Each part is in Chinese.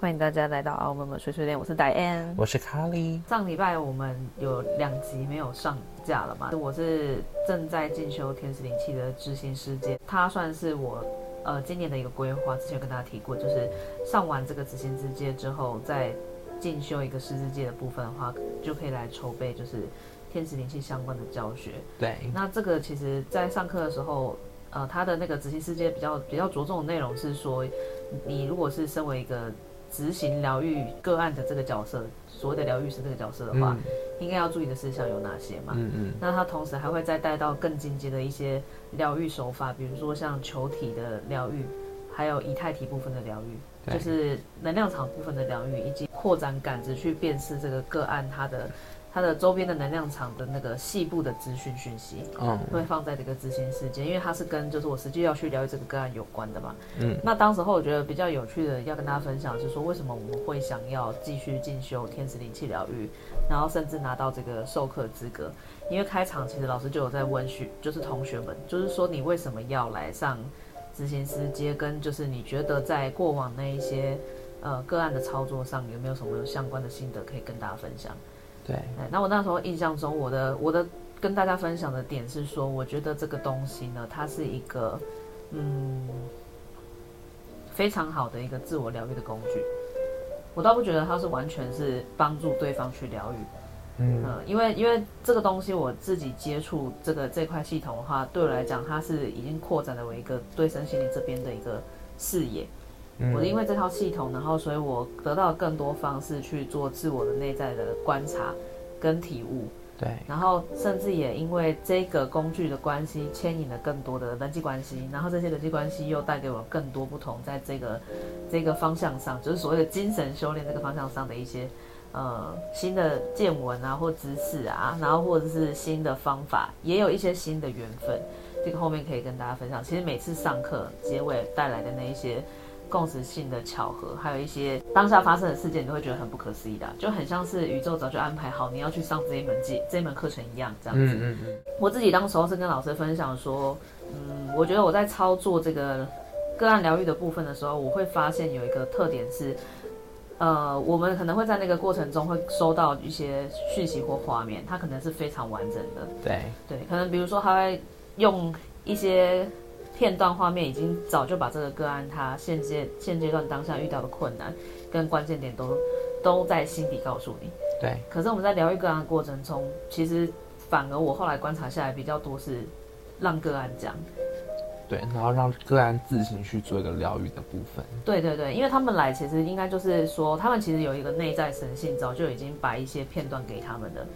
欢迎大家来到澳门的碎碎念，我是 Diane，我是 Carly。上礼拜我们有两集没有上架了嘛？我是正在进修天使灵气的知行世界，它算是我呃今年的一个规划。之前有跟大家提过，就是上完这个执行世界之后，再进修一个师资界的部分的话，就可以来筹备就是天使灵气相关的教学。对，那这个其实在上课的时候，呃，他的那个执行世界比较比较着重的内容是说，你如果是身为一个执行疗愈个案的这个角色，所谓的疗愈师这个角色的话，嗯、应该要注意的事项有哪些嘛？嗯嗯。那他同时还会再带到更进阶的一些疗愈手法，比如说像球体的疗愈，还有以太体部分的疗愈，就是能量场部分的疗愈，以及扩展感知去辨识这个个案它的。它的周边的能量场的那个细部的资讯讯息，嗯，会放在这个执行世界，因为它是跟就是我实际要去疗愈这个个案有关的嘛，嗯，那当时候我觉得比较有趣的要跟大家分享，就是说为什么我们会想要继续进修天使灵气疗愈，然后甚至拿到这个授课资格，因为开场其实老师就有在问学，就是同学们，就是说你为什么要来上执行师接，跟就是你觉得在过往那一些呃个案的操作上有没有什么相关的心得可以跟大家分享？对，那我那时候印象中，我的我的跟大家分享的点是说，我觉得这个东西呢，它是一个嗯非常好的一个自我疗愈的工具。我倒不觉得它是完全是帮助对方去疗愈，嗯，嗯，因为因为这个东西我自己接触这个这块系统的话，对我来讲，它是已经扩展了我一个对身心灵这边的一个视野。我因为这套系统，然后所以我得到更多方式去做自我的内在的观察跟体悟。对，然后甚至也因为这个工具的关系，牵引了更多的人际关系，然后这些人际关系又带给我更多不同，在这个这个方向上，就是所谓的精神修炼这个方向上的一些呃新的见闻啊，或知识啊，然后或者是新的方法，也有一些新的缘分。这个后面可以跟大家分享。其实每次上课结尾带来的那一些。共识性的巧合，还有一些当下发生的事件，你都会觉得很不可思议的，就很像是宇宙早就安排好你要去上这一门技这一门课程一样，这样子。嗯嗯嗯。我自己当时候是跟老师分享说，嗯，我觉得我在操作这个个案疗愈的部分的时候，我会发现有一个特点是，呃，我们可能会在那个过程中会收到一些讯息或画面，它可能是非常完整的。对对，可能比如说他会用一些。片段画面已经早就把这个个案他现阶现阶段当下遇到的困难跟关键点都都在心底告诉你。对。可是我们在疗愈个案的过程中，其实反而我后来观察下来比较多是让个案讲。对，然后让个案自行去做一个疗愈的部分。对对对，因为他们来其实应该就是说，他们其实有一个内在神性，早就已经把一些片段给他们的。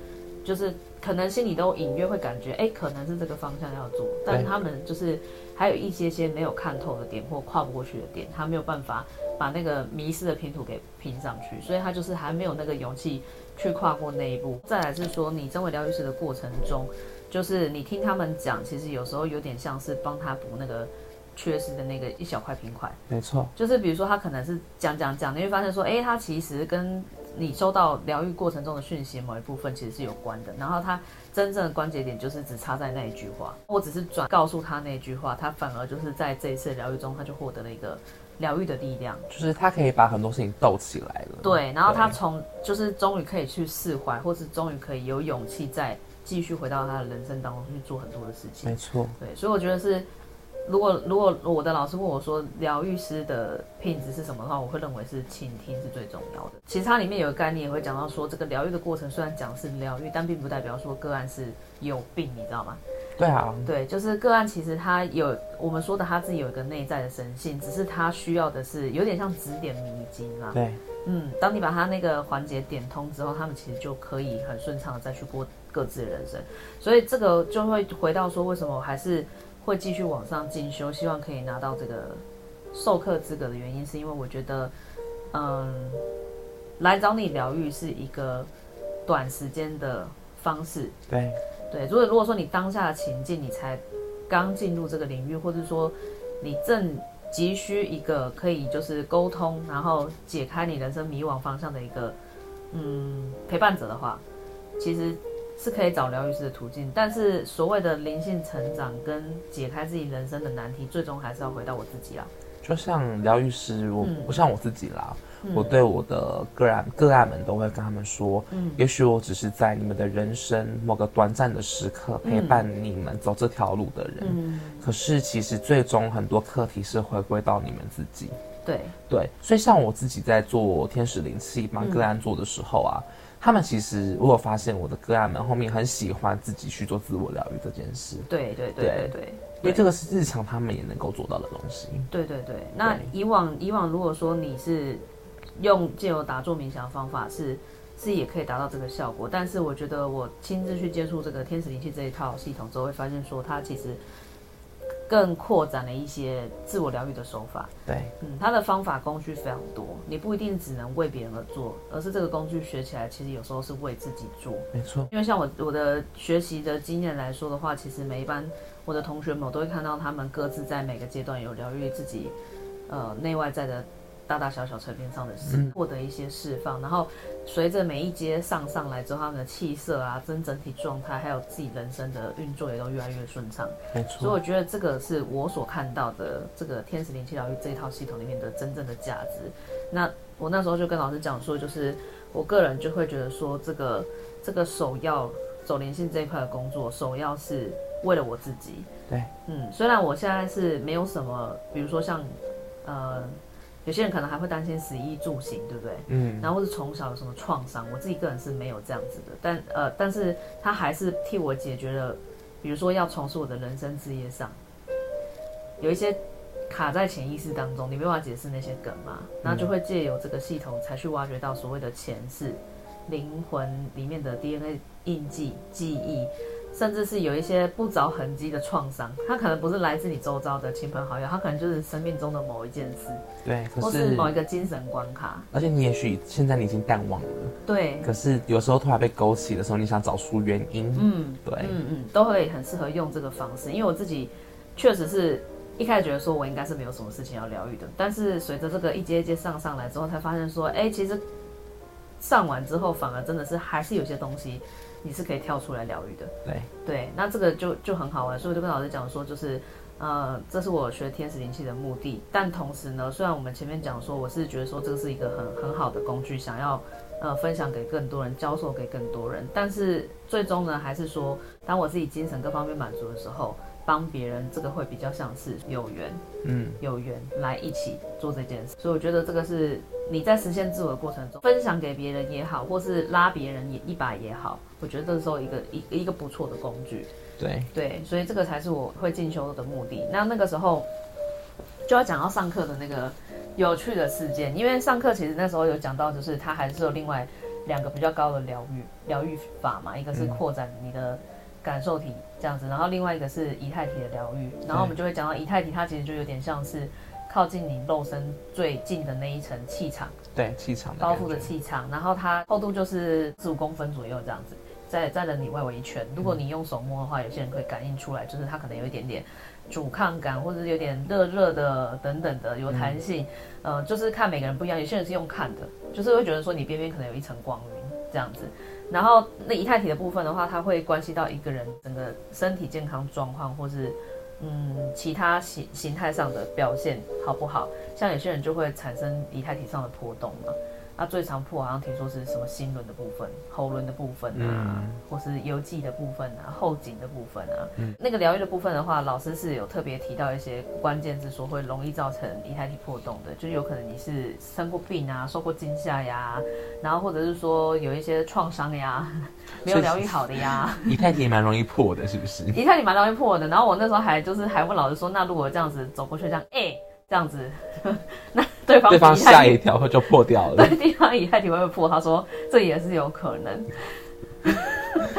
就是可能心里都隐约会感觉，哎，可能是这个方向要做，但他们就是还有一些些没有看透的点或跨不过去的点，他没有办法把那个迷失的拼图给拼上去，所以他就是还没有那个勇气去跨过那一步。再来是说，你身为疗愈师的过程中，就是你听他们讲，其实有时候有点像是帮他补那个缺失的那个一小块拼块。没错，就是比如说他可能是讲讲讲，你会发现说，哎，他其实跟你收到疗愈过程中的讯息某一部分其实是有关的，然后他真正的关节点就是只差在那一句话，我只是转告诉他那句话，他反而就是在这一次疗愈中，他就获得了一个疗愈的力量，就是他可以把很多事情斗起来了。对，然后他从就是终于可以去释怀，或是终于可以有勇气再继续回到他的人生当中去做很多的事情。没错，对，所以我觉得是。如果如果我的老师问我说疗愈师的品质是什么的话，我会认为是倾听是最重要的。其实它里面有个概念也会讲到说，这个疗愈的过程虽然讲是疗愈，但并不代表说个案是有病，你知道吗？对啊，对，就是个案其实他有我们说的他自己有一个内在的神性，只是他需要的是有点像指点迷津啊。对，嗯，当你把他那个环节点通之后，他们其实就可以很顺畅的再去过各自的人生。所以这个就会回到说，为什么我还是。会继续往上进修，希望可以拿到这个授课资格的原因，是因为我觉得，嗯，来找你疗愈是一个短时间的方式。对对，如果如果说你当下的情境，你才刚进入这个领域，或者说你正急需一个可以就是沟通，然后解开你人生迷惘方向的一个嗯陪伴者的话，其实。是可以找疗愈师的途径，但是所谓的灵性成长跟解开自己人生的难题，最终还是要回到我自己啦。就像疗愈师，我不像我自己啦，我对我的个案个案们都会跟他们说，嗯，也许我只是在你们的人生某个短暂的时刻陪伴你们走这条路的人，嗯，可是其实最终很多课题是回归到你们自己。对对，所以像我自己在做天使灵气帮个案做的时候啊，嗯、他们其实我有发现我的个案们后面很喜欢自己去做自我疗愈这件事。对对对对对，对，因为这个是日常他们也能够做到的东西。对对对，那以往以往如果说你是用借由打坐冥想的方法是是也可以达到这个效果，但是我觉得我亲自去接触这个天使灵气这一套系统之后，会发现说它其实。更扩展了一些自我疗愈的手法。对，嗯，它的方法工具非常多，你不一定只能为别人而做，而是这个工具学起来，其实有时候是为自己做。没错，因为像我我的学习的经验来说的话，其实每一班我的同学们，我都会看到他们各自在每个阶段有疗愈自己，呃，内外在的。大大小小层面上的事，获得一些释放，嗯、然后随着每一阶上上来之后，他们的气色啊，跟整体状态，还有自己人生的运作也都越来越顺畅。没错，所以我觉得这个是我所看到的这个天使灵气疗愈这一套系统里面的真正的价值。那我那时候就跟老师讲说，就是我个人就会觉得说，这个这个首要走灵性这一块的工作，首要是为了我自己。对，嗯，虽然我现在是没有什么，比如说像呃。有些人可能还会担心食衣住行，对不对？嗯，然后或是从小有什么创伤，我自己个人是没有这样子的，但呃，但是他还是替我解决了，比如说要从事我的人生事业上，有一些卡在潜意识当中，你没办法解释那些梗嘛，然后就会借由这个系统才去挖掘到所谓的前世、灵魂里面的 DNA 印记、记忆。甚至是有一些不着痕迹的创伤，它可能不是来自你周遭的亲朋好友，它可能就是生命中的某一件事，对，或是某一个精神关卡。而且你也许现在你已经淡忘了，对。可是有时候突然被勾起的时候，你想找出原因，嗯，对，嗯嗯，都会很适合用这个方式。因为我自己确实是一开始觉得说我应该是没有什么事情要疗愈的，但是随着这个一阶一阶上上来之后，才发现说，哎，其实上完之后反而真的是还是有些东西。你是可以跳出来疗愈的，对对，那这个就就很好玩，所以我就跟老师讲说，就是呃，这是我学天使灵气的目的。但同时呢，虽然我们前面讲说，我是觉得说这个是一个很很好的工具，想要呃分享给更多人，教授给更多人。但是最终呢，还是说，当我自己精神各方面满足的时候，帮别人这个会比较像是有缘，嗯，有缘来一起做这件事。所以我觉得这个是。你在实现自我的过程中，分享给别人也好，或是拉别人也一把也好，我觉得这时候一个一一个不错的工具。对对，所以这个才是我会进修的目的。那那个时候就要讲到上课的那个有趣的事件，因为上课其实那时候有讲到，就是他还是有另外两个比较高的疗愈疗愈法嘛，一个是扩展你的感受体这样子，然后另外一个是以太体的疗愈。然后我们就会讲到以太体，它其实就有点像是。靠近你肉身最近的那一层气场，对气场包覆的气场，然后它厚度就是四五公分左右这样子，在在人体外围一圈。如果你用手摸的话，有些人可以感应出来，就是它可能有一点点阻抗感，或者是有点热热的等等的，有弹性。嗯、呃，就是看每个人不一样，有些人是用看的，就是会觉得说你边边可能有一层光晕这样子。然后那以太体的部分的话，它会关系到一个人整个身体健康状况，或是。嗯，其他形形态上的表现好不好？像有些人就会产生以太体上的波动嘛。那最常破好像听说是什么心轮的部分、喉轮的部分啊，嗯、或是邮寄的部分啊、后颈的部分啊。嗯，那个疗愈的部分的话，老师是有特别提到一些关键字，说会容易造成以太体破洞的，就是有可能你是生过病啊、受过惊吓呀，然后或者是说有一些创伤呀，没有疗愈好的呀。以太 体蛮容易破的，是不是？以太体蛮容易破的。然后我那时候还就是还问老师说，那如果这样子走过去，这样哎、欸，这样子，那。对方，对方吓一跳，就破掉了。对，对方以太体会不会破？他说这也是有可能。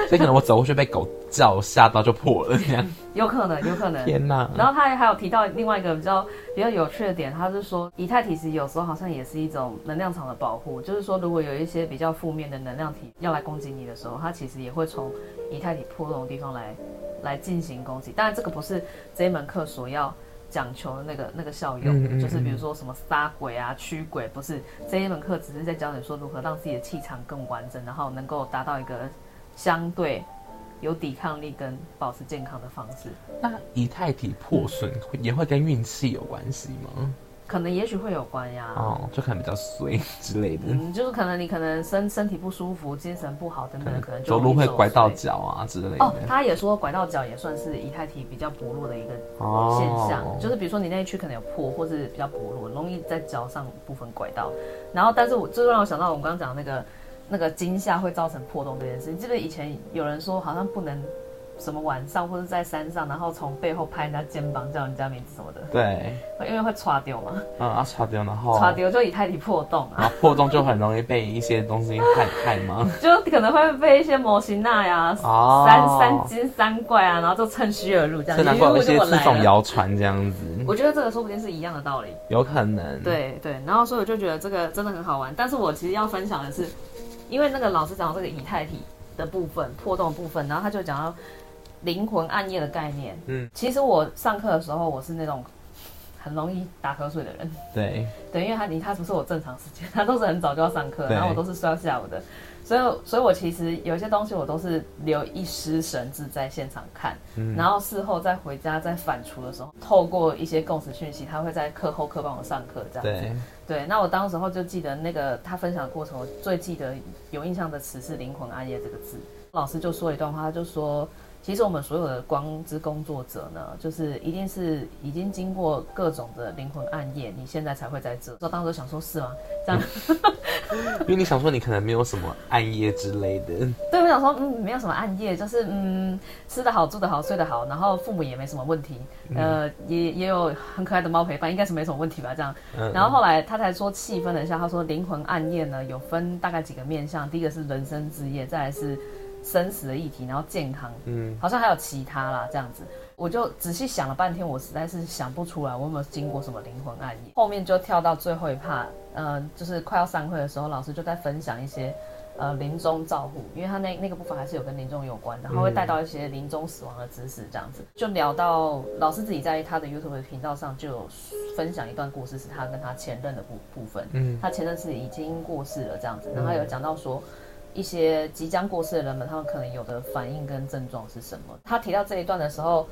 所以可能我走过去被狗叫吓到就破了，这样。有可能，有可能。天哪！然后他还有提到另外一个比较比较有趣的点，他是说以太体其实有时候好像也是一种能量场的保护，就是说如果有一些比较负面的能量体要来攻击你的时候，它其实也会从以太体破洞的地方来来进行攻击。当然，这个不是这一门课所要。讲求的那个那个效用，嗯嗯嗯，就是比如说什么杀鬼啊、驱鬼，不是这一门课只是在教你说如何让自己的气场更完整，然后能够达到一个相对有抵抗力跟保持健康的方式。那以太体破损也会跟运气有关系吗？可能也许会有关呀，哦，就可能比较衰之类的，嗯，就是可能你可能身身体不舒服、精神不好等等，可能就走路会拐到脚啊之类的。哦，他也说拐到脚也算是以太体比较薄弱的一个现象，哦、就是比如说你那一区可能有破，或是比较薄弱，容易在脚上部分拐到。然后，但是我最让我想到我们刚刚讲那个那个惊吓会造成破洞这件事，你记得以前有人说好像不能。什么晚上或者在山上，然后从背后拍人家肩膀，叫人家名字什么的。对，因为会擦掉嘛。嗯，啊，擦掉，然后擦掉就以太体破洞啊。然后破洞就很容易被一些东西害害嘛？就可能会被一些模型那呀、哦、三三精三怪啊，然后就趁虚而入这样。难怪有一些这种谣传这样子。我觉得这个说不定是一样的道理。有可能。对对，然后所以我就觉得这个真的很好玩。但是我其实要分享的是，因为那个老师讲到这个以太体的部分破洞的部分，然后他就讲到。灵魂暗夜的概念，嗯，其实我上课的时候，我是那种很容易打瞌睡的人，对，对，因为他离他不是我正常时间，他都是很早就要上课，然后我都是睡到下午的，所以，所以我其实有些东西我都是留一丝神志在现场看，嗯，然后事后再回家再反刍的时候，透过一些共识讯息，他会在课后课帮我上课这样子，对，对，那我当时候就记得那个他分享的过程，我最记得有印象的词是灵魂暗夜这个字，老师就说一段话，他就说。其实我们所有的光之工作者呢，就是一定是已经经过各种的灵魂暗夜，你现在才会在这。我当时想说，是吗？这样，因为你想说你可能没有什么暗夜之类的。对，我想说，嗯，没有什么暗夜，就是嗯，吃得好，住得好，睡得好，然后父母也没什么问题，呃，也也有很可爱的猫陪伴，应该是没什么问题吧？这样。然后后来他才说细分了一下，他说灵魂暗夜呢有分大概几个面向，第一个是人生之夜，再来是。生死的议题，然后健康，嗯，好像还有其他啦，这样子，我就仔细想了半天，我实在是想不出来我有没有经过什么灵魂暗夜。后面就跳到最后一趴，呃，就是快要散会的时候，老师就在分享一些呃临终照护，因为他那那个部分还是有跟临终有关的，然后会带到一些临终死亡的知识，这样子。就聊到老师自己在他的 YouTube 的频道上就有分享一段故事，是他跟他前任的部部分，嗯，他前任是已经过世了这样子，然后有讲到说。一些即将过世的人们，他们可能有的反应跟症状是什么？他提到这一段的时候，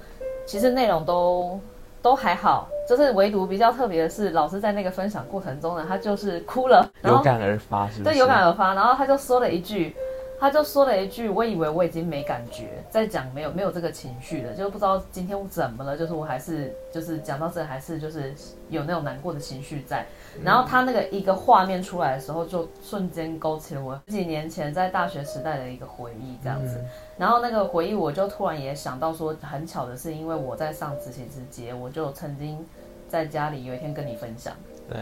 其实内容都都还好，就是唯独比较特别的是，老师在那个分享过程中呢，他就是哭了，有感而发，是是？对，有感而发，然后他就说了一句。他就说了一句：“我以为我已经没感觉，在讲没有没有这个情绪了，就不知道今天我怎么了。就是我还是就是讲到这还是就是有那种难过的情绪在。然后他那个一个画面出来的时候，就瞬间勾起了我十几年前在大学时代的一个回忆，这样子。然后那个回忆，我就突然也想到说，很巧的是，因为我在上执行之节，我就曾经在家里有一天跟你分享。对。”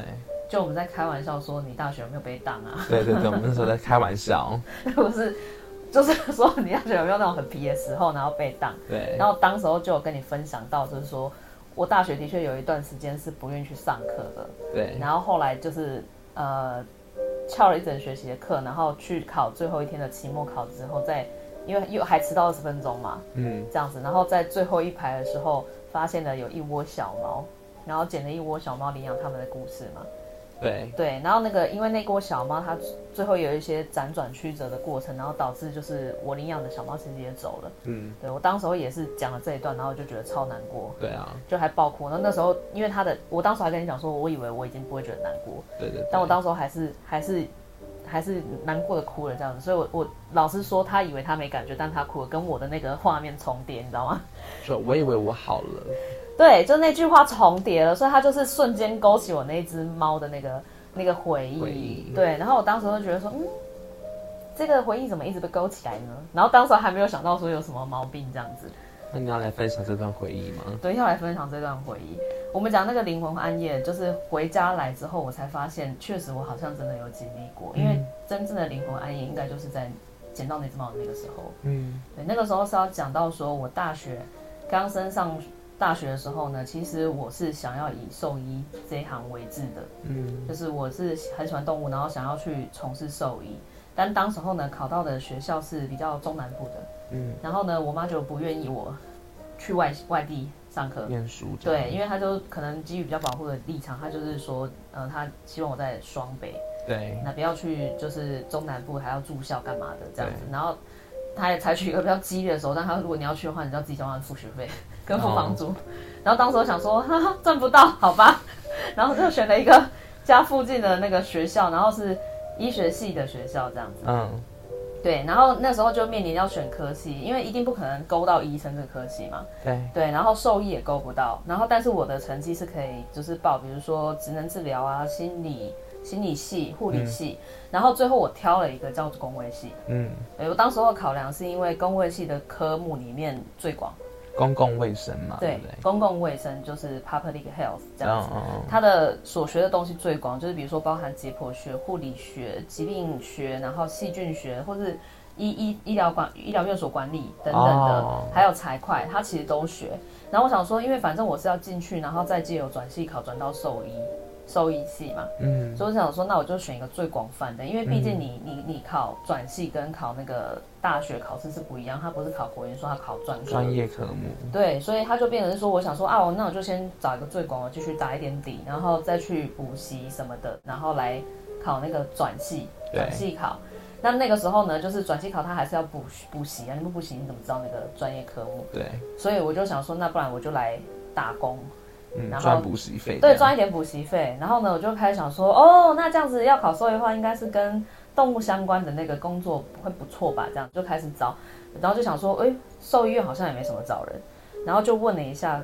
就我们在开玩笑说，你大学有没有被当啊？对对对，我们那时候在开玩笑，不是，就是说你大学有没有那种很皮的时候，然后被当？对。然后当时候就有跟你分享到，就是说我大学的确有一段时间是不愿意去上课的。对。然后后来就是呃翘了一整学期的课，然后去考最后一天的期末考之后，再因为又还迟到二十分钟嘛，嗯，这样子，然后在最后一排的时候发现了有一窝小猫，然后捡了一窝小猫领养他们的故事嘛。对对，然后那个因为那锅小猫它最后有一些辗转曲折的过程，然后导致就是我领养的小猫其实也走了。嗯，对我当时候也是讲了这一段，然后就觉得超难过。对啊，就还爆哭。然后那时候因为他的，我当时还跟你讲说，我以为我已经不会觉得难过。对对，对。但我当时候还是还是还是难过的哭了这样子，所以我我老师说他以为他没感觉，但他哭了，跟我的那个画面重叠，你知道吗？说我以为我好了。对，就那句话重叠了，所以他就是瞬间勾起我那只猫的那个那个回忆，回忆。对，然后我当时就觉得说，嗯，这个回忆怎么一直被勾起来呢？然后当时还没有想到说有什么毛病这样子。那你要来分享这段回忆吗？对，要来分享这段回忆。我们讲那个灵魂暗夜，就是回家来之后，我才发现，确实我好像真的有经历过。因为真正的灵魂暗夜，应该就是在捡到那只猫的那个时候。嗯，对，那个时候是要讲到说我大学刚升上。大学的时候呢，其实我是想要以兽医这一行为志的，嗯，就是我是很喜欢动物，然后想要去从事兽医，但当时候呢，考到的学校是比较中南部的，嗯，然后呢，我妈就不愿意我去外外地上课。念书，对，因为她就可能基于比较保护的立场，她就是说，呃，她希望我在双北，对，那不要去就是中南部还要住校干嘛的这样子，然后她也采取一个比较激烈的手段，她说如果你要去的话，你就要自己交完付学费。跟付房租，然后当时我想说，哈哈，赚不到，好吧。然后就选了一个家附近的那个学校，然后是医学系的学校这样子。嗯，对，然后那时候就面临要选科系，因为一定不可能勾到医生这个科系嘛。对对，然后兽医也勾不到，然后但是我的成绩是可以就是报，比如说职能治疗啊、心理。心理系、护理系，嗯、然后最后我挑了一个叫做工卫系。嗯，我当时候考量是因为工位系的科目里面最广，公共卫生嘛。对，对公共卫生就是 public health 这样子。哦、它的所学的东西最广，就是比如说包含解剖学、护理学、疾病学，然后细菌学，或是医医医疗管医疗院所管理等等的，哦、还有财会，他其实都学。然后我想说，因为反正我是要进去，然后再借由转系考转到兽医。兽医系嘛，嗯，所以我想说，那我就选一个最广泛的，因为毕竟你、嗯、你你考转系跟考那个大学考试是不一样，他不是考国研，说，他考专专业科目。对，所以他就变成是说，我想说啊，我那我就先找一个最广的，继续打一点底，然后再去补习什么的，然后来考那个转系转系考。那那个时候呢，就是转系考，他还是要补补习啊，你不补习你怎么知道那个专业科目？对，所以我就想说，那不然我就来打工。嗯，然后赚补习费，对，赚一点补习费。然后呢，我就开始想说，哦，那这样子要考兽医的话，应该是跟动物相关的那个工作会不错吧？这样就开始找，然后就想说，哎，兽医院好像也没什么找人，然后就问了一下，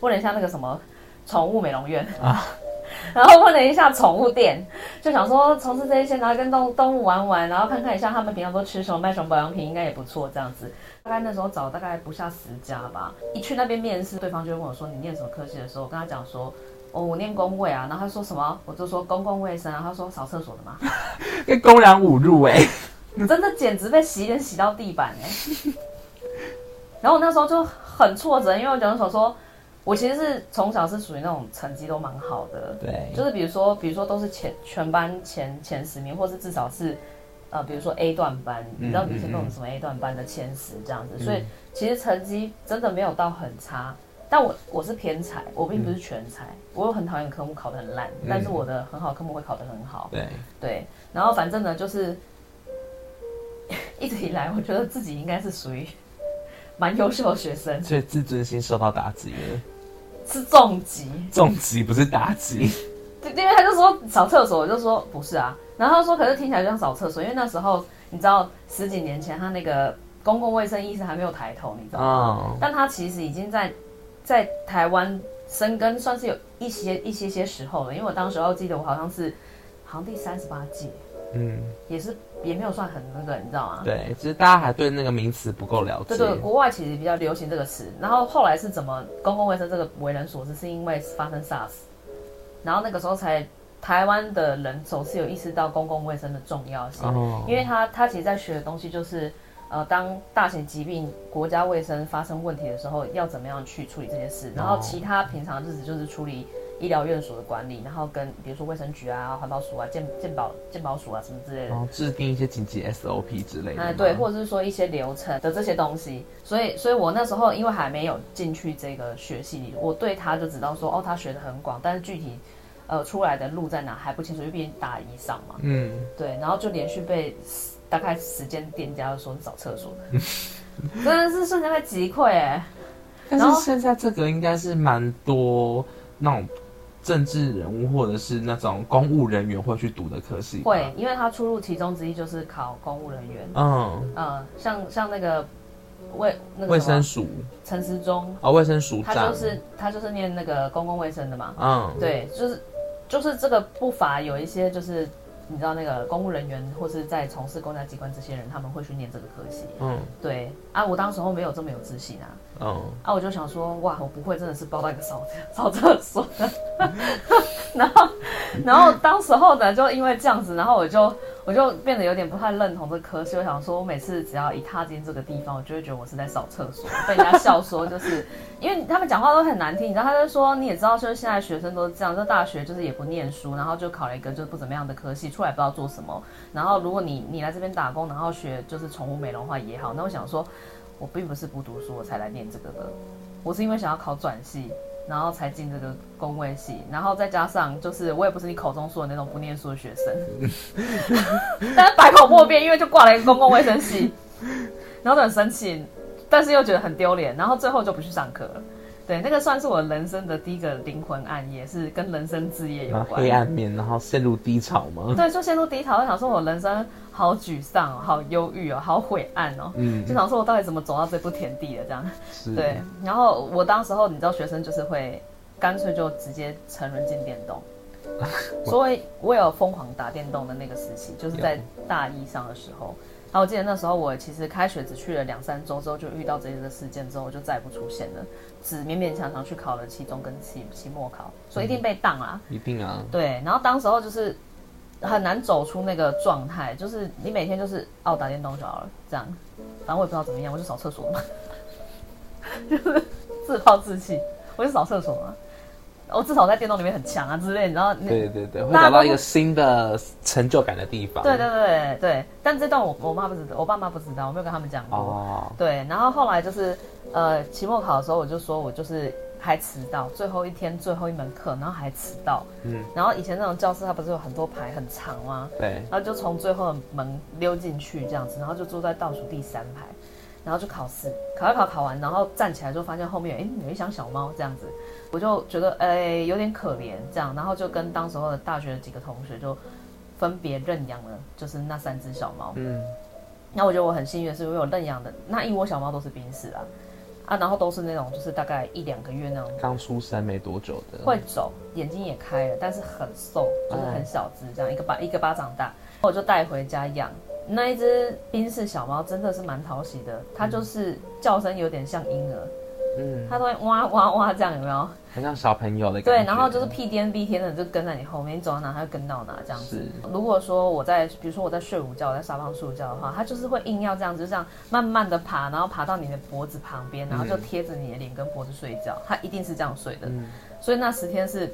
问了一下那个什么宠物美容院啊。然后问了一下宠物店，就想说从事这一些，然后跟动动物玩玩，然后看看一下他们平常都吃什么，卖什么保养品，应该也不错。这样子，大概那时候找大概不下十家吧。一去那边面试，对方就问我说：“你念什么科系的时候，我跟他讲说：“哦，我念公卫啊。”然后他说什么？我就说公共卫生啊。他说扫厕所的吗？被公然侮辱哎、欸！真的简直被洗脸洗到地板哎、欸！然后我那时候就很挫折，因为我讲说说。我其实是从小是属于那种成绩都蛮好的，对，就是比如说，比如说都是前全班前前十名，或是至少是，呃，比如说 A 段班，嗯、你知道以前那种什么 A 段班的前十这样子，嗯、所以其实成绩真的没有到很差。但我我是偏才，我并不是全才，嗯、我有很讨厌科目考得很烂，嗯、但是我的很好科目会考得很好，对对。然后反正呢，就是 一直以来，我觉得自己应该是属于 蛮优秀的学生，所以自尊心受到打击了。是重疾，重疾不是打击。对，因为他就说扫厕所，我就说不是啊。然后他说，可是听起来就像扫厕所，因为那时候你知道十几年前他那个公共卫生意识还没有抬头，你知道吗？哦、但他其实已经在在台湾生根，算是有一些一些些时候了。因为我当时候记得我好像是好像第三十八届，嗯，也是也没有算很那个，你知道吗？对，其实大家还对那个名词不够了解。对对，国外其实比较流行这个词。然后后来是怎么公共卫生这个为人所知，是因为发生 SARS，然后那个时候才台湾的人首次有意识到公共卫生的重要性。哦，因为他他其实在学的东西就是，呃，当大型疾病国家卫生发生问题的时候，要怎么样去处理这些事。然后其他平常日子就是处理。医疗院所的管理，然后跟比如说卫生局啊、环保署啊、健健保健保署啊什么之类的，然后制定一些紧急 SOP 之类的。哎，对，或者是说一些流程的这些东西。所以，所以我那时候因为还没有进去这个学系里，我对他就知道说，哦，他学的很广，但是具体呃出来的路在哪还不清楚，因为毕竟大一上嘛。嗯，对，然后就连续被大概时间店家说找厕所，真的是瞬间被击溃哎。但是现在这个应该是蛮多那种。政治人物或者是那种公务人员会去读的科系，会，因为他出入其中之一就是考公务人员。嗯，嗯，像像那个卫那个卫生署陈时中啊，卫生署他就是他就是念那个公共卫生的嘛。嗯，对，就是就是这个不乏有一些就是。你知道那个公务人员或是在从事公家机关这些人，他们会去念这个科系。嗯，对啊，我当时候没有这么有自信啊。嗯，啊，我就想说，哇，我不会真的是报到一个扫 扫厕所的。然后，然后当时候呢，就因为这样子，然后我就。我就变得有点不太认同这科系。我想说，我每次只要一踏进这个地方，我就会觉得我是在扫厕所，被人家笑说，就是因为他们讲话都很难听。你知道，他就说你也知道，就是现在学生都是这样，这大学就是也不念书，然后就考了一个就不怎么样的科系，出来不知道做什么。然后如果你你来这边打工，然后学就是宠物美容的话也好。那我想说，我并不是不读书我才来念这个的，我是因为想要考转系。然后才进这个公卫系，然后再加上就是我也不是你口中说的那种不念书的学生，但是百口莫辩，因为就挂了一个公共卫生系，然后就很生气，但是又觉得很丢脸，然后最后就不去上课了。对，那个算是我人生的第一个灵魂暗夜，是跟人生置业有关。黑暗面，然后陷入低潮吗？对，就陷入低潮。我想说，我人生好沮丧哦，好忧郁哦，好晦暗哦。嗯。就想说，我到底怎么走到这步田地的这样？是。对。然后我当时候，你知道，学生就是会干脆就直接沉沦进电动。所以，我有疯狂打电动的那个时期，就是在大一上的时候。然后我记得那时候，我其实开学只去了两三周之后，就遇到这个事件之后，我就再也不出现了，只勉勉强强去考了期中跟期期末考，所以一定被当啊，一定啊。对，然后当时候就是很难走出那个状态，就是你每天就是哦打电动就好了，这样，反正我也不知道怎么样，我就扫厕所嘛，就是自暴自弃，我就扫厕所嘛。我至少在电动里面很强啊之类，然后对对对，会找到一个新的成就感的地方。对对对对，但这段我我妈不知道，我爸妈不知道，我没有跟他们讲过。哦。对，然后后来就是呃期末考的时候，我就说我就是还迟到，最后一天最后一门课，然后还迟到。嗯。然后以前那种教室它不是有很多排很长吗？对。然后就从最后的门溜进去这样子，然后就坐在倒数第三排，然后就考试，考一考考完，然后站起来就发现后面哎有一箱小猫这样子。我就觉得哎、欸、有点可怜这样，然后就跟当时候的大学的几个同学就分别认养了，就是那三只小猫。嗯，那我觉得我很幸运的是，我有认养的那一窝小猫都是宾士啊，啊，然后都是那种就是大概一两个月那种刚出生没多久的，会走，眼睛也开了，但是很瘦，就是很小只这样，一个巴一个巴掌大，我就带回家养。那一只宾士小猫真的是蛮讨喜的，它就是叫声有点像婴儿。嗯，他都会哇哇哇这样，有没有？很像小朋友的感觉。对，然后就是屁颠屁颠的就跟在你后面，你走到哪他就跟到哪这样子。是。如果说我在，比如说我在睡午觉，我在沙发上睡午觉的话，他就是会硬要这样子，就这样慢慢的爬，然后爬到你的脖子旁边，然后就贴着你的脸跟脖子睡觉。他一定是这样睡的。嗯。所以那十天是，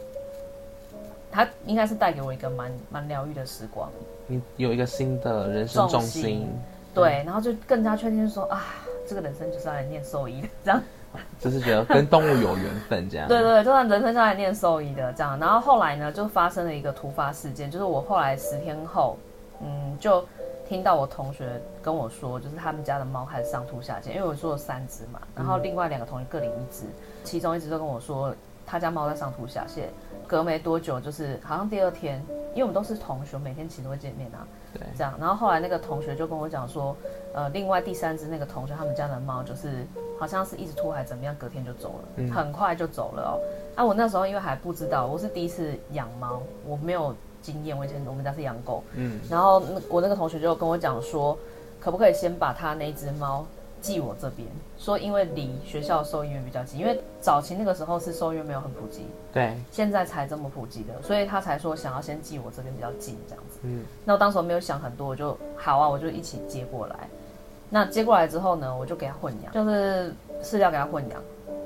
他应该是带给我一个蛮蛮疗愈的时光。你有一个新的人生重心。重心。对，然后就更加确定说啊，这个人生就是要来念兽医的这样。就是觉得跟动物有缘分这样。对，对对，就算人生下来念兽医的这样，然后后来呢，就发生了一个突发事件，就是我后来十天后，嗯，就听到我同学跟我说，就是他们家的猫开始上吐下泻，因为我做了三只嘛，然后另外两个同学各领一只，其中一只就跟我说他家猫在上吐下泻，隔没多久就是好像第二天，因为我们都是同学，每天其实都会见面啊。对，这样，然后后来那个同学就跟我讲说，呃，另外第三只那个同学他们家的猫就是好像是一直吐还怎么样，隔天就走了，嗯、很快就走了哦。啊，我那时候因为还不知道，我是第一次养猫，我没有经验，我以前我们家是养狗，嗯，然后我那个同学就跟我讲说，可不可以先把他那只猫。寄我这边说，因为离学校兽医院比较近，因为早期那个时候是兽医院没有很普及，对，现在才这么普及的，所以他才说想要先寄我这边比较近这样子。嗯，那我当时我没有想很多，我就好啊，我就一起接过来。那接过来之后呢，我就给他混养，就是饲料给他混养，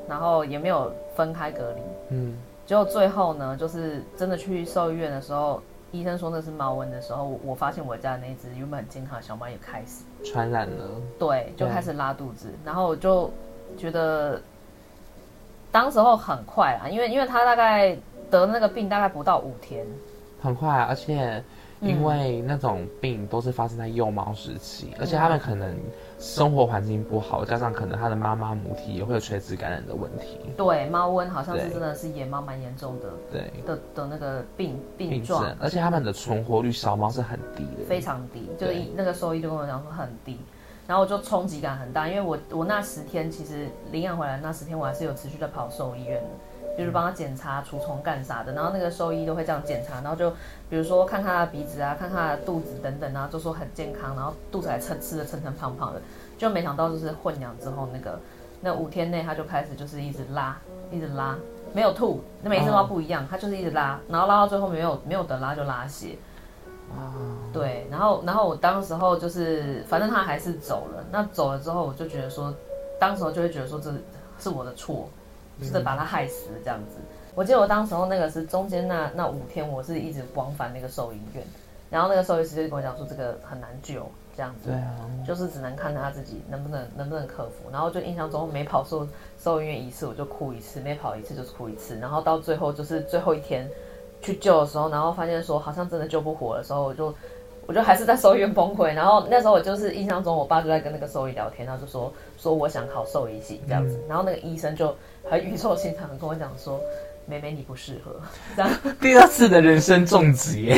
然后也没有分开隔离。嗯，结果最后呢，就是真的去兽医院的时候。医生说那是猫瘟的时候，我发现我家的那只原本很健康的小猫也开始传染了，对，就开始拉肚子，然后我就觉得当时候很快啊，因为因为它大概得那个病大概不到五天，很快啊，而且。因为那种病都是发生在幼猫时期，嗯、而且他们可能生活环境不好，加上可能他的妈妈母体也会有垂直感染的问题。对，猫瘟好像是真的是野猫蛮严重的，对。的的那个病病状，而且他们的存活率小猫是很低的，非常低，就是那个兽医就跟我讲说很低，然后我就冲击感很大，因为我我那十天其实领养回来那十天我还是有持续在跑兽医院的。就是帮他检查除虫干啥的，然后那个兽医都会这样检查，然后就比如说看他的鼻子啊，看他的肚子等等啊，就说很健康，然后肚子还撑吃的撑撑胖胖的，就没想到就是混养之后那个那五天内他就开始就是一直拉，一直拉，没有吐，那每一只猫不一样，他就是一直拉，然后拉到最后没有没有得拉就拉血，啊，对，然后然后我当时候就是反正他还是走了，那走了之后我就觉得说，当时候就会觉得说这是我的错。是把他害死这样子。我记得我当时候那个是中间那那五天，我是一直往返那个兽医院，然后那个兽医师就跟我讲说这个很难救，这样子，对啊，就是只能看他自己能不能能不能克服。然后就印象中每跑兽兽医院一次我就哭一次，每跑一次就是哭一次。然后到最后就是最后一天去救的时候，然后发现说好像真的救不活的时候，我就我就还是在兽医院崩溃。然后那时候我就是印象中，我爸就在跟那个兽医聊天，然后就说说我想考兽医系这样子。嗯、然后那个医生就很语重心长的跟我讲说：“美美你不适合。”这样第二次的人生重击。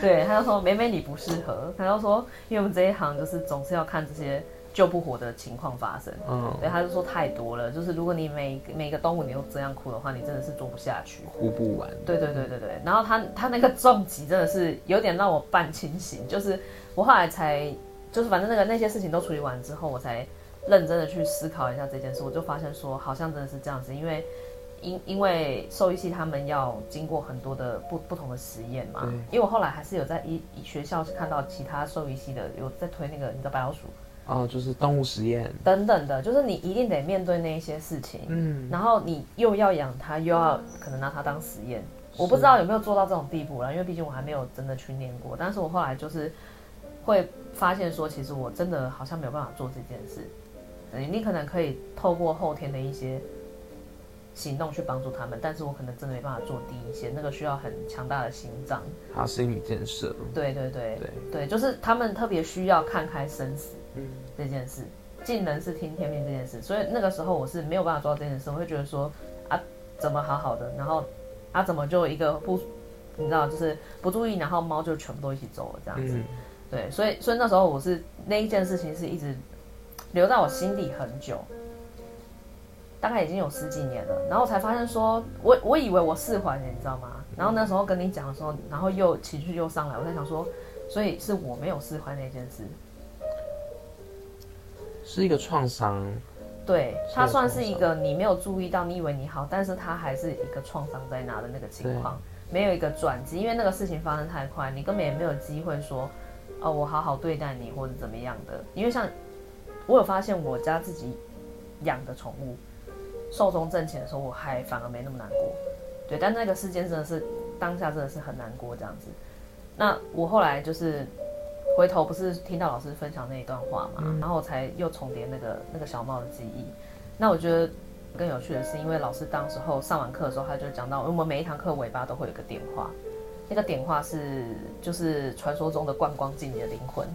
对，他就说：“美美你不适合。”他就说：“因为我们这一行就是总是要看这些。”救不活的情况发生，嗯，对，他就说太多了，就是如果你每每个动物你都这样哭的话，你真的是做不下去，哭不完。对对对对对，然后他他那个重疾真的是有点让我半清醒，就是我后来才就是反正那个那些事情都处理完之后，我才认真的去思考一下这件事，我就发现说好像真的是这样子，因为因因为兽医系他们要经过很多的不不同的实验嘛，对。因为我后来还是有在医学校是看到其他兽医系的有在推那个你的白老鼠。哦，就是动物实验等等的，就是你一定得面对那一些事情，嗯，然后你又要养它，又要可能拿它当实验，我不知道有没有做到这种地步了，因为毕竟我还没有真的去念过。但是我后来就是会发现说，其实我真的好像没有办法做这件事。你可能可以透过后天的一些行动去帮助他们，但是我可能真的没办法做第一线，那个需要很强大的心脏，还有心理建设。对对对对对，就是他们特别需要看开生死。嗯，这件事，尽人事听天命这件事，所以那个时候我是没有办法做到这件事，我会觉得说啊，怎么好好的，然后啊，怎么就一个不，你知道，就是不注意，然后猫就全部都一起走了这样子，嗯、对，所以所以那时候我是那一件事情是一直留在我心里很久，大概已经有十几年了，然后才发现说我我以为我释怀了，你知道吗？然后那时候跟你讲的时候，然后又情绪又上来，我在想说，所以是我没有释怀那件事。是一个创伤，对，它算是一个你没有注意到，你以为你好，但是它还是一个创伤在那的那个情况，没有一个转机，因为那个事情发生太快，你根本也没有机会说，哦，我好好对待你或者怎么样的。因为像我有发现，我家自己养的宠物寿终正寝的时候，我还反而没那么难过，对，但那个事件真的是当下真的是很难过这样子。那我后来就是。回头不是听到老师分享那一段话嘛，嗯、然后我才又重叠那个那个小猫的记忆。那我觉得更有趣的是，因为老师当时候上完课的时候，他就讲到，我们每一堂课尾巴都会有个点化，那个点化是就是传说中的灌光进你的灵魂。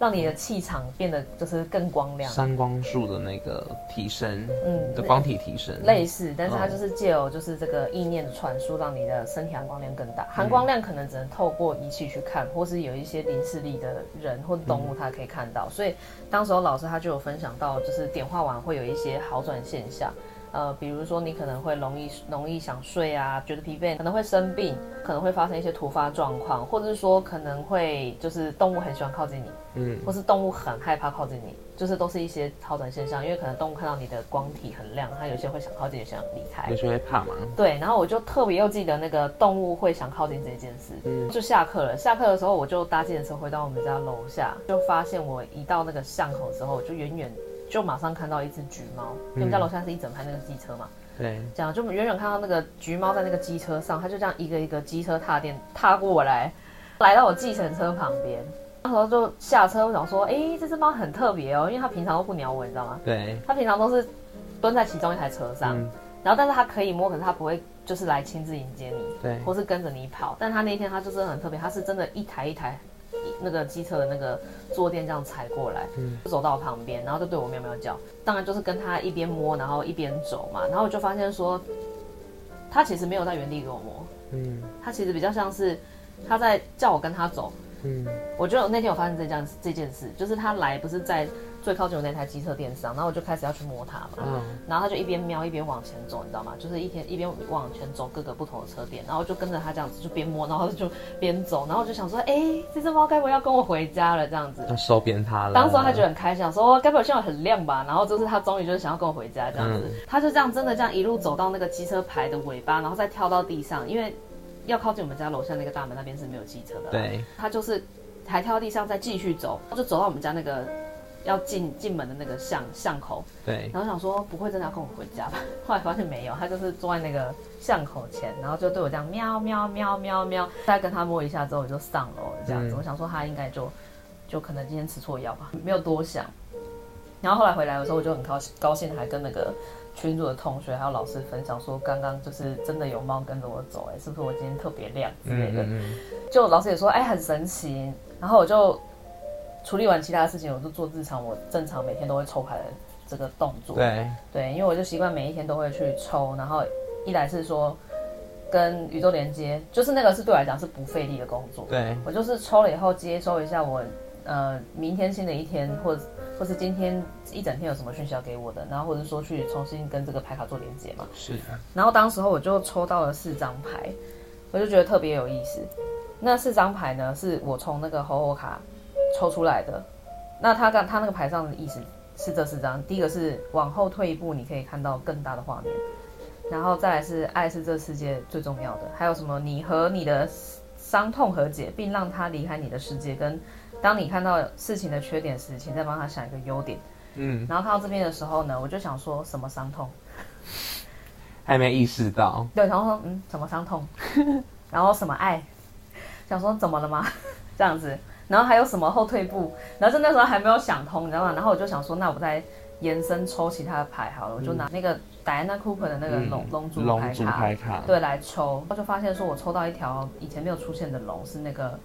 让你的气场变得就是更光亮，三光束的那个提升，嗯，的光体提升类似，但是它就是借由就是这个意念的传输，让你的身体含光量更大。含光量可能只能透过仪器去看，或是有一些灵视力的人或动物，它可以看到。所以当时候老师他就有分享到，就是点化完会有一些好转现象。呃，比如说你可能会容易容易想睡啊，觉得疲惫，可能会生病，可能会发生一些突发状况，或者是说可能会就是动物很喜欢靠近你，嗯，或是动物很害怕靠近你，就是都是一些超短现象，因为可能动物看到你的光体很亮，它有些会想靠近，想离开，有些会怕嘛。对，然后我就特别又记得那个动物会想靠近这件事，嗯，就下课了，下课的时候我就搭计程车回到我们家楼下，就发现我一到那个巷口之后，就远远。就马上看到一只橘猫，因为我们家楼下是一整排那个机车嘛，对，这样就远远看到那个橘猫在那个机车上，它就这样一个一个机车踏垫踏过来，来到我计程车旁边，那时候就下车，我想说，哎、欸，这只猫很特别哦，因为它平常都不鸟我，你知道吗？对，它平常都是蹲在其中一台车上，嗯、然后但是它可以摸，可是它不会就是来亲自迎接你，对，或是跟着你跑，但它那天它就是很特别，它是真的一台一台。那个机车的那个坐垫这样踩过来，嗯，就走到我旁边，然后就对我喵喵叫。当然就是跟他一边摸，然后一边走嘛。然后我就发现说，他其实没有在原地给我摸，嗯，他其实比较像是他在叫我跟他走，嗯。我觉得那天我发现这件这件事，就是他来不是在。最靠近我那台机车垫上，然后我就开始要去摸它嘛，嗯，然后它就一边瞄一边往前走，你知道吗？就是一天一边往前走各个不同的车店，然后就跟着它这样子就边摸，然后就边走，然后我就想说，哎、欸，这只猫该不会要跟我回家了这样子？就收编它了。当时他觉得很开心，想说该不会现在很亮吧？然后就是他终于就是想要跟我回家这样子，嗯、他就这样真的这样一路走到那个机车牌的尾巴，然后再跳到地上，因为要靠近我们家楼下那个大门那边是没有机车的，对，他就是还跳到地上再继续走，就走到我们家那个。要进进门的那个巷巷口，对，然后想说不会真的要跟我回家吧？后来发现没有，他就是坐在那个巷口前，然后就对我这样喵喵喵喵喵，再跟他摸一下之后我就上楼了这样子。嗯、我想说他应该就就可能今天吃错药吧，没有多想。然后后来回来的时候我就很高兴高兴，还跟那个群主的同学还有老师分享说，刚刚就是真的有猫跟着我走，哎，是不是我今天特别亮之类的？嗯嗯嗯，就老师也说，哎，很神奇。然后我就处理完其他事情，我就做日常我正常每天都会抽牌的这个动作。对对，因为我就习惯每一天都会去抽，然后一来是说跟宇宙连接，就是那个是对我来讲是不费力的工作。对，我就是抽了以后接收一下我呃明天新的一天，或者或是今天一整天有什么讯息要给我的，然后或者说去重新跟这个牌卡做连接嘛。是。然后当时候我就抽到了四张牌，我就觉得特别有意思。那四张牌呢，是我从那个吼吼卡抽出来的。那他刚他那个牌上的意思是这四张，第一个是往后退一步，你可以看到更大的画面。然后再来是爱是这世界最重要的，还有什么？你和你的伤痛和解，并让他离开你的世界。跟当你看到事情的缺点时，请再帮他想一个优点。嗯。然后看到这边的时候呢，我就想说什么伤痛？还没意识到。对，然后说嗯，什么伤痛？然后什么爱？想说怎么了吗？这样子，然后还有什么后退步？然后就那时候还没有想通，你知道吗？然后我就想说，那我再延伸抽其他的牌好了，嗯、我就拿那个戴安娜库珀的那个龙龙珠牌卡，牌卡对，来抽，我就发现说我抽到一条以前没有出现的龙，是那个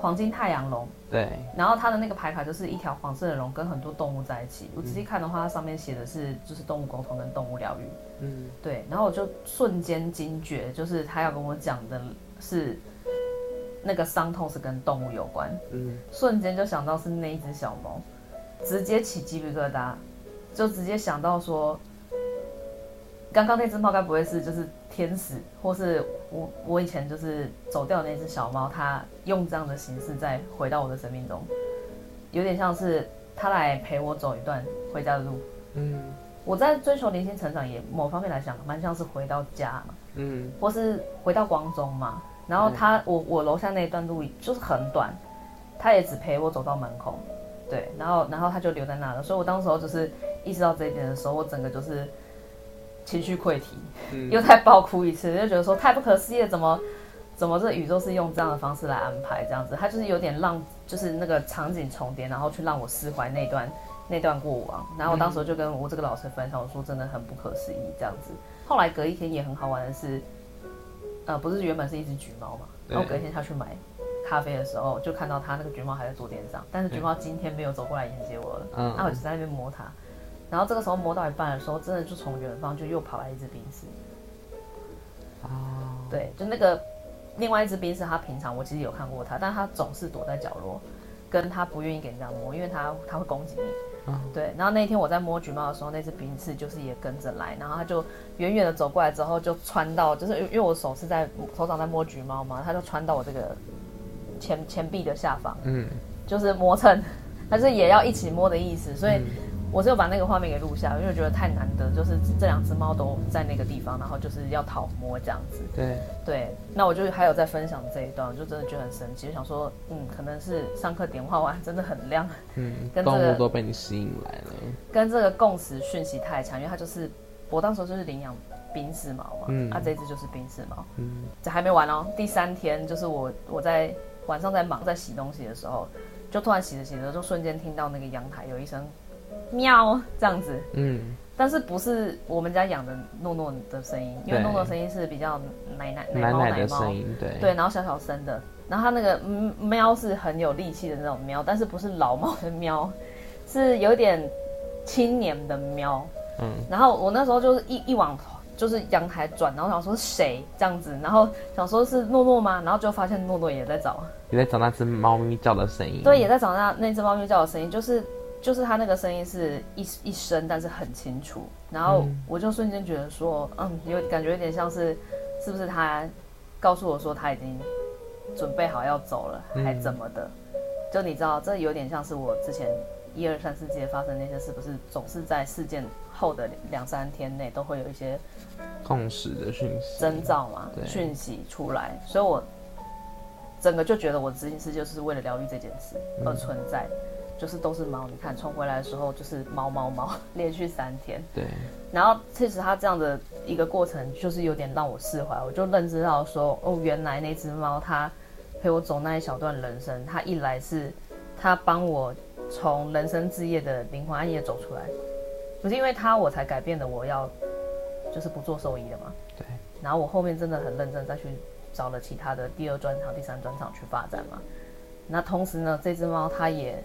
黄金太阳龙。对。然后它的那个牌卡就是一条黄色的龙跟很多动物在一起。我仔细看的话，它上面写的是就是动物沟通跟动物疗愈。嗯。对。然后我就瞬间惊觉，就是他要跟我讲的是。那个伤痛是跟动物有关，嗯，瞬间就想到是那一只小猫，直接起鸡皮疙瘩，就直接想到说，刚刚那只猫该不会是就是天使，或是我我以前就是走掉的那只小猫，它用这样的形式再回到我的生命中，有点像是它来陪我走一段回家的路，嗯，我在追求灵性成长，也某方面来讲，蛮像是回到家嘛，嗯，或是回到光中嘛。然后他，我我楼下那一段路就是很短，他也只陪我走到门口，对，然后然后他就留在那了。所以我当时候就是意识到这一点的时候，我整个就是情绪溃堤，嗯、又再爆哭一次，就觉得说太不可思议了，怎么怎么这宇宙是用这样的方式来安排这样子？他就是有点让就是那个场景重叠，然后去让我释怀那段那段过往。然后我当时候就跟我这个老师分享，我说真的很不可思议这样子。后来隔一天也很好玩的是。呃，不是原本是一只橘猫嘛？然后隔天他去买咖啡的时候，就看到他那个橘猫还在桌垫上，但是橘猫今天没有走过来迎接我了。嗯，那我就在那边摸它，然后这个时候摸到一半的时候，真的就从远方就又跑来一只冰狮。哦，对，就那个另外一只冰狮，它平常我其实有看过它，但它总是躲在角落，跟它不愿意给人家摸，因为它它会攻击你。嗯、对，然后那天我在摸橘猫的时候，那只鼻子就是也跟着来，然后它就远远的走过来之后，就穿到，就是因为我手是在手掌在摸橘猫嘛，它就穿到我这个前前臂的下方，嗯，就是磨蹭，它是也要一起摸的意思，所以。嗯我是有把那个画面给录下来，因为我觉得太难得，就是这两只猫都在那个地方，然后就是要讨摸这样子。对对，那我就还有在分享这一段，我就真的觉得很神奇，就想说，嗯，可能是上课点化完真的很亮，嗯，跟这个、动物都被你吸引来了，跟这个共识讯息太强，因为它就是我当时就是领养宾士猫嘛，嗯，啊，这只就是宾士猫，嗯，这还没完哦，第三天就是我我在晚上在忙在洗东西的时候，就突然洗着洗着就瞬间听到那个阳台有一声。喵，这样子，嗯，但是不是我们家养的诺诺的声音，因为诺诺声音是比较奶奶奶猫奶猫的声音，对。对，然后小小声的，然后它那个喵是很有力气的那种喵，但是不是老猫的喵，是有点青年的喵，嗯，然后我那时候就是一一往就是阳台转，然后想说是谁这样子，然后想说是诺诺吗？然后就发现诺诺也在找，也在找那只猫咪叫的声音，对，也在找那那只猫咪叫的声音，就是。就是他那个声音是一一声，但是很清楚。然后我就瞬间觉得说，嗯，有感觉有点像是，是不是他告诉我说他已经准备好要走了，还怎么的？就你知道，这有点像是我之前一二三四节发生那些，是不是总是在事件后的两三天内都会有一些共识的讯息征兆嘛？讯息出来，所以我整个就觉得我执行师就是为了疗愈这件事而存在。就是都是猫，你看冲回来的时候就是猫猫猫，连续三天。对。然后其实它这样的一个过程，就是有点让我释怀，我就认知到说，哦，原来那只猫它陪我走那一小段人生，它一来是它帮我从人生志业的灵魂暗夜走出来，不是因为它我才改变了我要就是不做兽医的嘛。对。然后我后面真的很认真再去找了其他的第二专场、第三专场去发展嘛。那同时呢，这只猫它也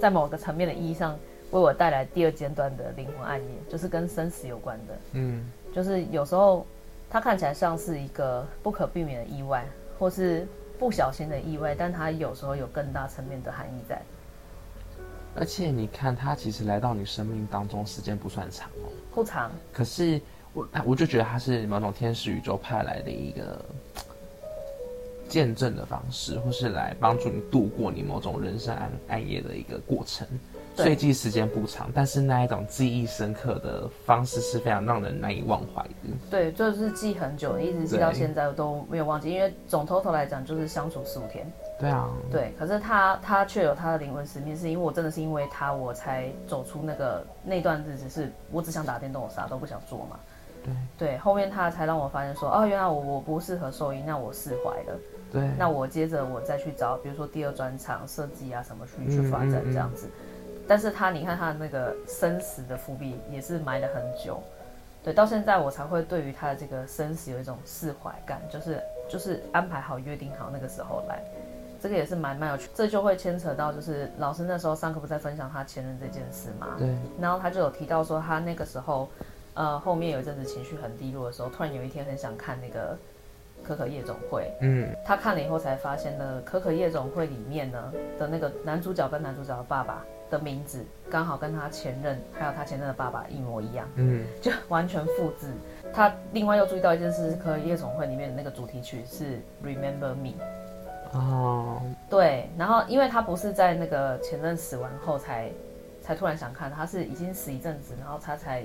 在某个层面的意义上为我带来第二阶段的灵魂暗夜，就是跟生死有关的。嗯，就是有时候它看起来像是一个不可避免的意外，或是不小心的意外，但它有时候有更大层面的含义在。而且你看，它其实来到你生命当中时间不算长哦，不长。可是我我就觉得它是某种天使宇宙派来的一个。见证的方式，或是来帮助你度过你某种人生暗暗夜的一个过程。虽记时间不长，但是那一种记忆深刻的方式是非常让人难以忘怀的。对，就是记很久，一直记到现在都没有忘记。因为总 total 来讲，就是相处十五天。对啊。对，可是他他却有他的灵魂使命，是因为我真的是因为他，我才走出那个那段日子，是我只想打电动，我啥都不想做嘛。对。对，后面他才让我发现说，哦，原来我我不适合兽医，那我释怀了。对，那我接着我再去找，比如说第二专场设计啊什么去去发展这样子。但是他，你看他的那个生死的伏笔也是埋了很久，对，到现在我才会对于他的这个生死有一种释怀感，就是就是安排好约定好那个时候来，这个也是蛮蛮有趣。这就会牵扯到就是老师那时候上课不在分享他前任这件事嘛，对，然后他就有提到说他那个时候，呃，后面有一阵子情绪很低落的时候，突然有一天很想看那个。可可夜总会，嗯，他看了以后才发现呢，可可夜总会里面呢的那个男主角跟男主角的爸爸的名字刚好跟他前任还有他前任的爸爸一模一样，嗯，就完全复制。他另外又注意到一件事，可可夜总会里面的那个主题曲是 Remember Me，哦，对，然后因为他不是在那个前任死完后才才突然想看，他是已经死一阵子，然后他才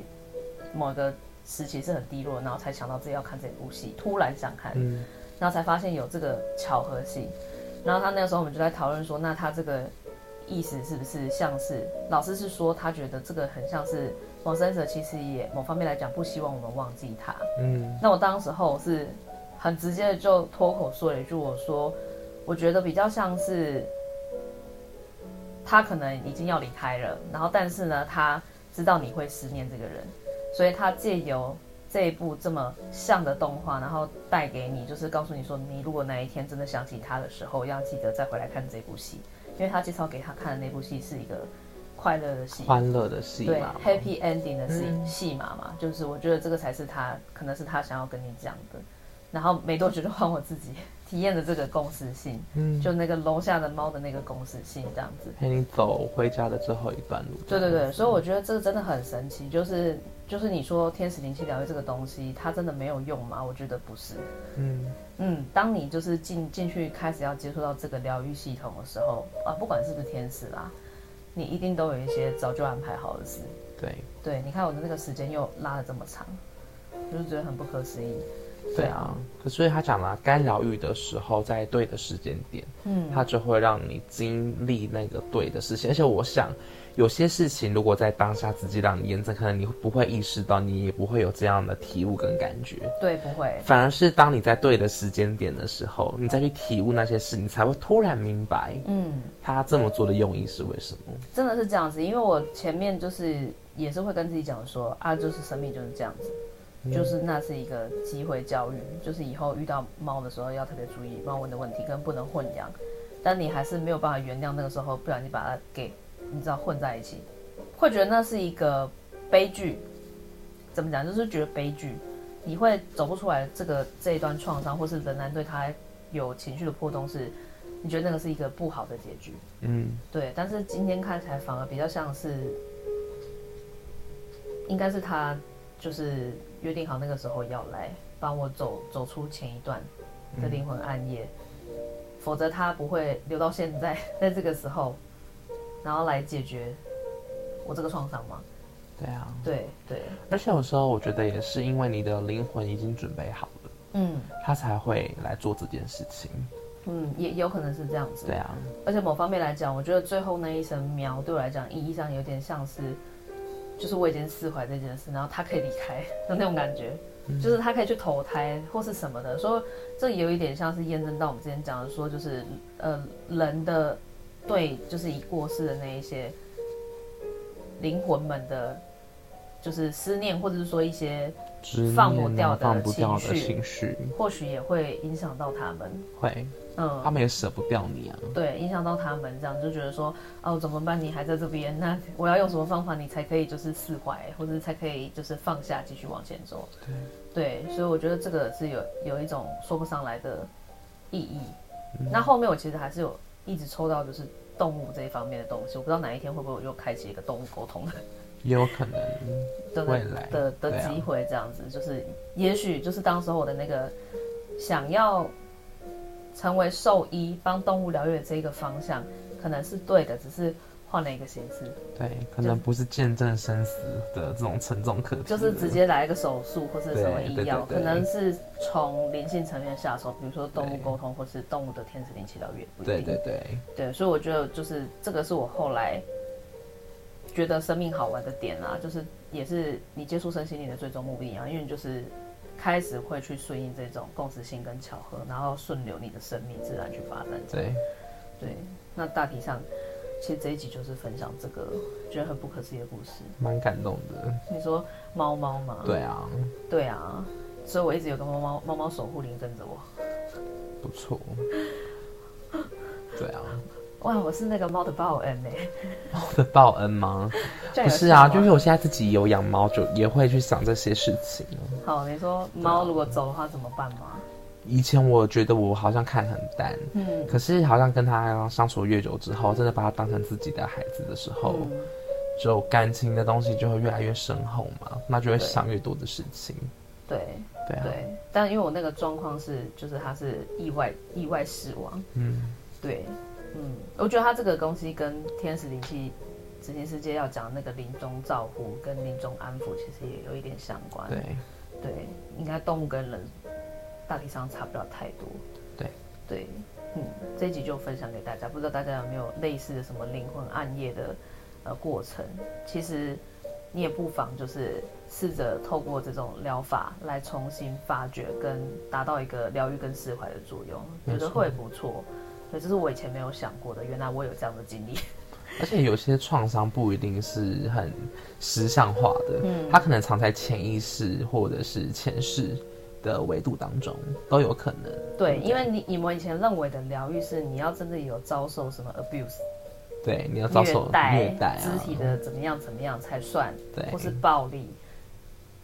某个。时期是很低落，然后才想到自己要看这部戏，突然想看，嗯，然后才发现有这个巧合性，然后他那个时候我们就在讨论说，那他这个意思是不是像是老师是说他觉得这个很像是往生者其实也某方面来讲不希望我们忘记他，嗯，那我当时候是很直接的就脱口说了一句，我说我觉得比较像是他可能已经要离开了，然后但是呢，他知道你会思念这个人。所以他借由这一部这么像的动画，然后带给你，就是告诉你说，你如果哪一天真的想起他的时候，要记得再回来看这部戏，因为他介绍给他看的那部戏是一个快乐的戏，欢乐的戏，对，Happy Ending 的戏戏码嘛，就是我觉得这个才是他，可能是他想要跟你讲的。然后没多久就换我自己体验的这个共识性，嗯，就那个楼下的猫的那个共识性这样子，陪你走回家的最后一段路。对对对，所以我觉得这个真的很神奇，就是就是你说天使灵气疗愈这个东西，它真的没有用吗？我觉得不是。嗯嗯，当你就是进进去开始要接触到这个疗愈系统的时候啊，不管是不是天使啦，你一定都有一些早就安排好的事。对对，你看我的那个时间又拉得这么长，就是觉得很不可思议。对啊，可所以他讲了，该疗愈的时候，在对的时间点，嗯，他就会让你经历那个对的事情。而且我想，有些事情如果在当下直接让你验证，可能你不会意识到，你也不会有这样的体悟跟感觉。对，不会。反而是当你在对的时间点的时候，你再去体悟那些事，你才会突然明白，嗯，他这么做的用意是为什么？真的是这样子，因为我前面就是也是会跟自己讲说，啊，就是生命就是这样子。就是那是一个机会教育，就是以后遇到猫的时候要特别注意猫瘟的问题，跟不能混养。但你还是没有办法原谅那个时候不然你把它给你知道混在一起，会觉得那是一个悲剧。怎么讲？就是觉得悲剧，你会走不出来这个这一段创伤，或是仍然对他有情绪的波动，是你觉得那个是一个不好的结局。嗯，对。但是今天看起来反而比较像是，应该是他就是。约定好那个时候要来帮我走走出前一段的灵魂暗夜，嗯、否则他不会留到现在，在这个时候，然后来解决我这个创伤吗？对啊，对对。而且有时候我觉得也是因为你的灵魂已经准备好了，嗯，他才会来做这件事情。嗯，也有可能是这样子。对啊。而且某方面来讲，我觉得最后那一声喵对我来讲意义上有点像是。就是我已经释怀这件事，然后他可以离开的那种感觉，嗯、就是他可以去投胎或是什么的。说这有一点像是验证到我们之前讲的，说就是呃人的对，就是已过世的那一些灵魂们的，就是思念或者是说一些放不掉的情绪，情绪或许也会影响到他们。会，嗯，他们也舍不掉你啊。对，影响到他们这样就觉得说，哦，怎么办？你还在这边，那我要用什么方法你才可以就是释怀，或者才可以就是放下，继续往前走？对，对，所以我觉得这个是有有一种说不上来的意义。嗯、那后面我其实还是有一直抽到就是动物这一方面的东西，我不知道哪一天会不会我又开启一个动物沟通的。也有可能的未来的的机会，这样子、啊、就是，也许就是当时候我的那个想要成为兽医，帮动物疗愈的这一个方向，可能是对的，只是换了一个形式。对，可能不是见证生死的这种沉重课题，就是直接来一个手术或是什么医药，可能是从灵性层面下手，比如说动物沟通，或是动物的天使灵气疗愈。对对对对，所以我觉得就是这个是我后来。觉得生命好玩的点啊，就是也是你接触身心灵的最终目的啊，因为就是开始会去顺应这种共识性跟巧合，然后顺流你的生命自然去发展。对，对。那大体上，其实这一集就是分享这个觉得很不可思议的故事，蛮感动的。你说猫猫吗？对啊，对啊，所以我一直有个猫猫猫猫守护灵跟着我，不错。对啊。哇，我是那个猫的报恩呢？猫的报恩吗？不是啊，就是我现在自己有养猫，就也会去想这些事情。好，你说猫如果走的话怎么办吗？以前我觉得我好像看很淡，嗯，可是好像跟它相处越久之后，真的把它当成自己的孩子的时候，嗯、就感情的东西就会越来越深厚嘛，那就会想越多的事情。对对啊，对，但因为我那个状况是，就是它是意外意外死亡，嗯，对。嗯，我觉得他这个东西跟天使灵气、执行世界要讲那个临终照护跟临终安抚，其实也有一点相关。对，对，应该动物跟人大体上差不了太多。对，对，嗯，这一集就分享给大家，不知道大家有没有类似的什么灵魂暗夜的呃过程？其实你也不妨就是试着透过这种疗法来重新发掘跟达到一个疗愈跟释怀的作用，觉得会不错。对，这是我以前没有想过的，原来我有这样的经历。而且有些创伤不一定是很实像化的，嗯，它可能藏在潜意识或者是前世的维度当中都有可能。对，因为你你们以前认为的疗愈是你要真的有遭受什么 abuse，对，你要遭受虐待、虐待啊、肢体的怎么样怎么样才算，对，或是暴力。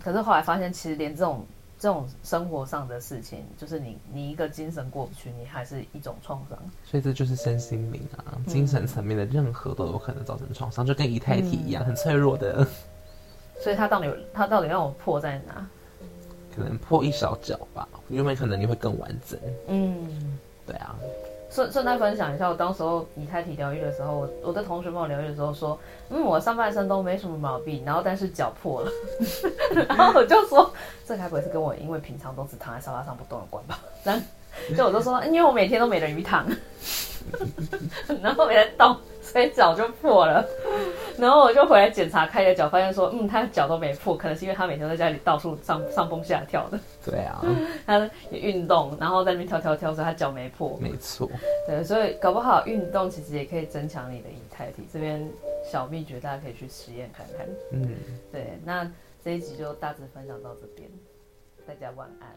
可是后来发现，其实连这种。这种生活上的事情，就是你你一个精神过不去，你还是一种创伤。所以这就是身心灵啊，精神层面的任何都有可能造成创伤，嗯、就跟以太体一样，嗯、很脆弱的。所以它到底它到底让我破在哪？可能破一小角吧，因为可能你会更完整。嗯，对啊。顺顺带分享一下，我当时候以太体疗愈的时候，我我的同学帮我疗愈的时候说，嗯，我上半身都没什么毛病，然后但是脚破了，然后我就说，这该不会是跟我因为平常都只躺在沙发上不动有关吧？然后就我就说，因为我每天都美人鱼躺，然后没在动。所以脚就破了，然后我就回来检查开的脚，发现说，嗯，他的脚都没破，可能是因为他每天在家里到处上 上蹦下跳的。对啊，他也运动，然后在那边跳跳跳，所以他脚没破。没错。对，所以搞不好运动其实也可以增强你的以太体。这边小秘诀，大家可以去实验看看。嗯，对，那这一集就大致分享到这边，大家晚安。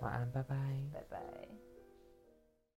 晚安，拜拜，拜拜。